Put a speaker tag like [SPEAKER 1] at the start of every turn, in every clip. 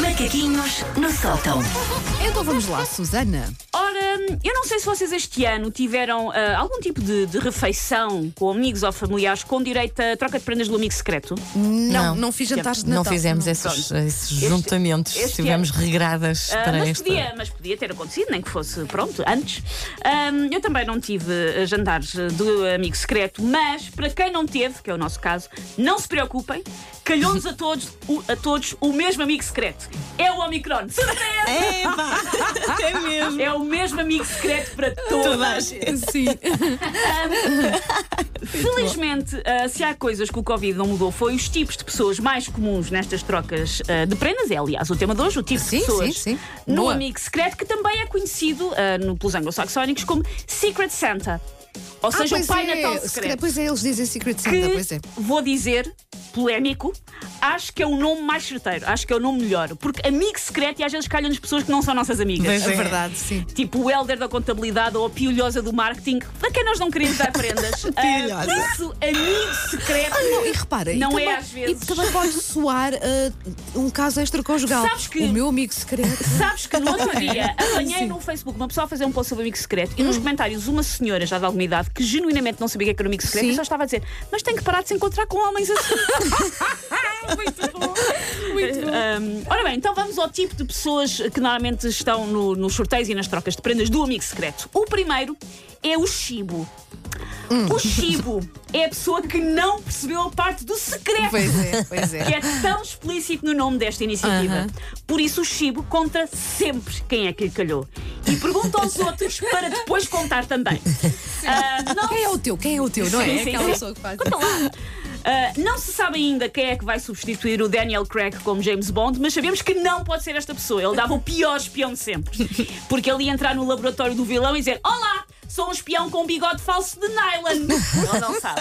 [SPEAKER 1] Macaquinhos no sótão.
[SPEAKER 2] Então vamos lá, Susana.
[SPEAKER 3] Ora, eu não sei se vocês este ano tiveram ah, algum tipo de, de refeição com amigos ou familiares com direito a troca de prendas do amigo secreto.
[SPEAKER 2] Não, não, fiz jantares de
[SPEAKER 4] Não
[SPEAKER 2] Natal.
[SPEAKER 4] fizemos
[SPEAKER 2] Não.
[SPEAKER 4] esses, esses juntamentos.
[SPEAKER 3] este
[SPEAKER 4] Estivemos regradas
[SPEAKER 3] Ah,
[SPEAKER 4] para
[SPEAKER 3] mas,
[SPEAKER 4] esta.
[SPEAKER 3] podia, mas podia ter acontecido, nem que fosse pronto, antes. Ahm, eu também não tive ah, jantares ah, do amigo secreto, mas para quem não teve, que é o nosso caso, não se preocupem, calhou-nos a todos, o, a todos o mesmo amigo secreto. É o Omicron. Surpresa!
[SPEAKER 4] Epá, é mesmo.
[SPEAKER 3] É o mesmo amigo secreto para toda,
[SPEAKER 4] Toda
[SPEAKER 3] a
[SPEAKER 4] a
[SPEAKER 3] gente.
[SPEAKER 2] Sim.
[SPEAKER 3] Felizmente, ah, se há coisas que o Covid não mudou, foi os tipos de pessoas mais comuns nestas trocas ah, de prendas. É, aliás, o tema de hoje, o tipo
[SPEAKER 2] Sim,
[SPEAKER 3] de pessoas
[SPEAKER 2] sim, sim.
[SPEAKER 3] no
[SPEAKER 2] Boa.
[SPEAKER 3] amigo secreto, que também é conhecido ah, no, pelos anglo-saxónicos como Secret Santa. Ou
[SPEAKER 2] Ah,
[SPEAKER 3] seja, o Pai
[SPEAKER 2] é.
[SPEAKER 3] Natal
[SPEAKER 2] Se
[SPEAKER 3] secreto.
[SPEAKER 2] Pois é, eles dizem Secret Santa,
[SPEAKER 3] que,
[SPEAKER 2] pois é.
[SPEAKER 3] vou dizer, polémico, acho que é o nome mais certeiro, acho que é o nome melhor. Porque amigo secreto e às vezes calham-nos pessoas que não são nossas amigas.
[SPEAKER 4] Pois
[SPEAKER 2] É
[SPEAKER 4] é.
[SPEAKER 2] verdade, sim.
[SPEAKER 3] Tipo o Helder da contabilidade ou a piolhosa do marketing, a quem nós não queremos dar prendas. Ah,
[SPEAKER 4] Piolhosa.
[SPEAKER 3] por isso, amigo secreto.
[SPEAKER 2] Não, e repara, e
[SPEAKER 3] Não
[SPEAKER 2] também,
[SPEAKER 3] é às vezes.
[SPEAKER 2] E também pode soar ah, um caso extraconjugal.
[SPEAKER 3] Sabes que-
[SPEAKER 2] O meu amigo secreto.
[SPEAKER 3] Sabes que no outro dia apanhei no Facebook uma pessoa a fazer um post sobre amigo secreto e nos comentários uma senhora já de alguma idade que genuinamente não sabia o que era um amigo secreto
[SPEAKER 2] Sim.
[SPEAKER 3] e só estava a dizer: Mas tem que parar de se encontrar com homens assim. Muito bom. Um, ora bem, então vamos ao tipo de pessoas que normalmente estão no- nos sorteios e nas trocas de prendas do amigo secreto. O primeiro é o Chibo. O Chibo é a pessoa que não percebeu a parte do secreto
[SPEAKER 2] Pois é, pois é.
[SPEAKER 3] que é tão explícito no nome desta iniciativa.
[SPEAKER 2] Aham.
[SPEAKER 3] Por isso o Chibo conta sempre quem é que lhe calhou. E pergunta aos outros para depois contar também. Ah, não,
[SPEAKER 2] Quem é o teu? Quem é o teu? Não é?
[SPEAKER 3] Sim,
[SPEAKER 2] É
[SPEAKER 3] sim,
[SPEAKER 2] aquela
[SPEAKER 3] sim.
[SPEAKER 2] pessoa que faz.
[SPEAKER 3] Conta lá. Ah, não se sabe ainda quem é que vai substituir o Daniel Craig como James Bond, mas sabemos que não pode ser esta pessoa. Ele dava o pior espião de sempre. Porque ele ia entrar no laboratório do vilão e dizer: Olá, sou um espião com um bigode falso de nylon. Ele não sabe.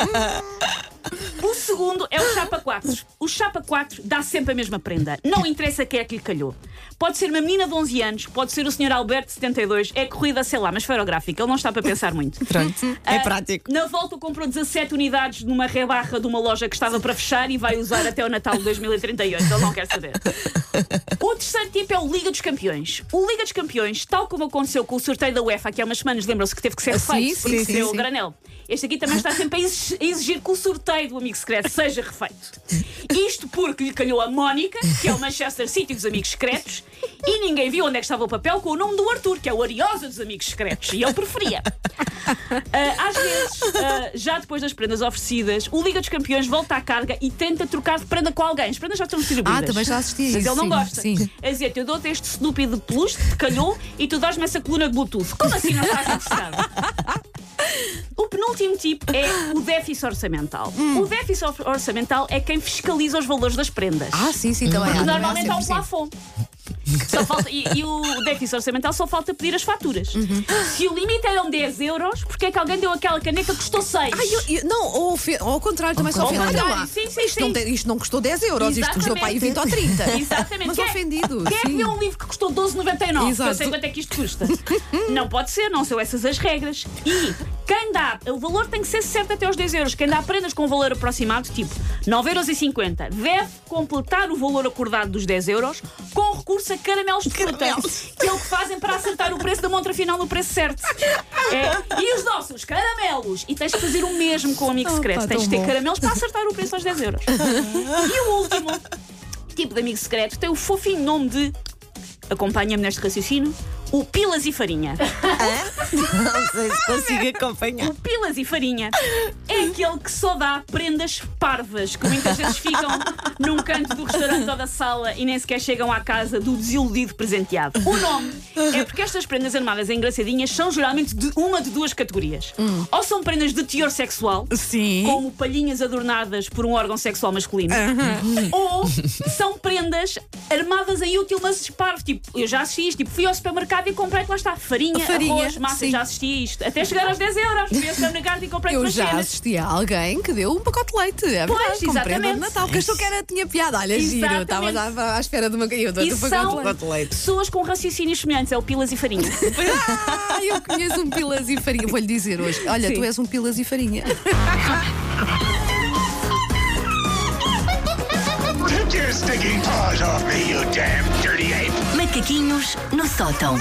[SPEAKER 3] O segundo é o Chapa 4. O Chapa 4 dá sempre a mesma prenda. Não interessa quem é que lhe calhou. Pode ser uma menina de 11 anos, pode ser o Sr. Alberto de 72, é corrida, sei lá, mas esferográfica. Ele não está para pensar muito.
[SPEAKER 4] Pronto, é
[SPEAKER 3] Ah,
[SPEAKER 4] prático.
[SPEAKER 3] Na volta comprou 17 unidades numa rebarra de uma loja que estava para fechar e vai usar até o Natal de 2038. Ele não quer saber. O terceiro tipo é o Liga dos Campeões. O Liga dos Campeões, tal como aconteceu com o sorteio da UEFA aqui há umas semanas, lembram-se que teve que ser
[SPEAKER 2] Ah,
[SPEAKER 3] refeito
[SPEAKER 2] sim, sim,
[SPEAKER 3] se
[SPEAKER 2] sim,
[SPEAKER 3] o granel. Este aqui também está sempre a exigir que o sorteio do amigo secreto seja refeito. Isto porque lhe calhou a Mónica, que é o Manchester City dos amigos secretos, e ninguém viu onde é que estava o papel com o nome do Arthur, que é o Ariosa dos amigos secretos. E ele preferia. Ah, às vezes, ah, já depois das prendas oferecidas, o Liga dos Campeões volta à carga e tenta trocar de prenda com alguém. As prendas já estão distribuídas.
[SPEAKER 2] Ah, também já assisti a
[SPEAKER 3] Mas
[SPEAKER 2] isso,
[SPEAKER 3] ele não
[SPEAKER 2] sim,
[SPEAKER 3] gosta.
[SPEAKER 2] sim.
[SPEAKER 3] É dizer, eu dou-te este snoopi de peluche que te calhou e tu dás-me essa coluna de Bluetooth. Como assim não estás interessado? O penúltimo tipo é o déficit orçamental.
[SPEAKER 2] Hum.
[SPEAKER 3] O déficit or- orçamental é quem fiscaliza os valores das prendas.
[SPEAKER 2] Ah, sim, sim, também.
[SPEAKER 3] Porque normalmente há um plafond. Só falta, e, e o déficit orçamental só falta pedir as faturas.
[SPEAKER 2] Uhum.
[SPEAKER 3] Se o limite eram 10 euros, porque é que alguém deu aquela caneta que custou 6?
[SPEAKER 2] Ah, eu- eu- não, ou, ao contrário, também só ofendido. Olha lá,
[SPEAKER 3] sim, sim,
[SPEAKER 2] isto,
[SPEAKER 3] sim.
[SPEAKER 2] Não isto não custou 10 euros, isto custou para aí 20 ou 30.
[SPEAKER 3] Exatamente.
[SPEAKER 2] Mas
[SPEAKER 3] é-
[SPEAKER 2] ofendido.
[SPEAKER 3] Quem é que
[SPEAKER 2] sim.
[SPEAKER 3] deu um livro que custou 12,99?
[SPEAKER 2] Exato.
[SPEAKER 3] Eu sei quanto é que isto custa. não pode ser, não são essas as regras. E quem dá, o valor tem que ser certo até aos 10 euros. Quem dá prendas com valor aproximado, tipo 9,50 euros, deve completar o valor acordado dos 10 euros com recurso a caramelos de fruta, que é o que fazem para acertar o preço da montra final no preço certo. É, e os nossos caramelos. E tens de fazer o mesmo com o amigo
[SPEAKER 2] Oh,
[SPEAKER 3] secreto. tens de ter
[SPEAKER 2] bom.
[SPEAKER 3] caramelos para acertar o preço aos 10 euros. e o último tipo de amigo secreto tem o fofinho nome de. Acompanha-me neste raciocínio. O Pilas e Farinha.
[SPEAKER 4] Não sei se consigo acompanhar.
[SPEAKER 3] O Pilas e Farinha é aquele que só dá prendas parvas, que muitas vezes ficam num canto do restaurante ou da sala e nem sequer chegam à casa do desiludido presenteado. O nome é porque estas prendas armadas engraçadinhas são geralmente de uma de duas categorias. Ou são prendas de teor sexual,
[SPEAKER 4] Sim.
[SPEAKER 3] como palhinhas adornadas por um órgão sexual masculino. Ou são prendas armadas em útil, mas parvo. Tipo, eu já assisti isto. Tipo, fui ao supermercado e comprei, lá está, farinha,
[SPEAKER 2] Farinha,
[SPEAKER 3] arroz, massa.
[SPEAKER 2] Sim.
[SPEAKER 3] Já assisti a isto. Até chegar aos 10 euros. Fui ao supermercado e comprei
[SPEAKER 2] Eu já
[SPEAKER 3] cenas.
[SPEAKER 2] assisti a alguém que deu um pacote de leite. É
[SPEAKER 3] Pois,
[SPEAKER 2] verdade,
[SPEAKER 3] exatamente.
[SPEAKER 2] de Natal. Porque achou que era, tinha piada. Olha, giro.
[SPEAKER 3] Exatamente.
[SPEAKER 2] Estavas à, à espera de uma eu dou-te
[SPEAKER 3] E
[SPEAKER 2] um pacote
[SPEAKER 3] são
[SPEAKER 2] de
[SPEAKER 4] leite.
[SPEAKER 3] pessoas com raciocínios semelhantes. É o pilas e farinha.
[SPEAKER 2] Ah, eu conheço um pilas e farinha. Vou-lhe dizer hoje. Olha,
[SPEAKER 3] Sim.
[SPEAKER 2] tu és um pilas e farinha.
[SPEAKER 5] Take your sticking paws off me, you damn dirty ape! Macaquinhos no sótão.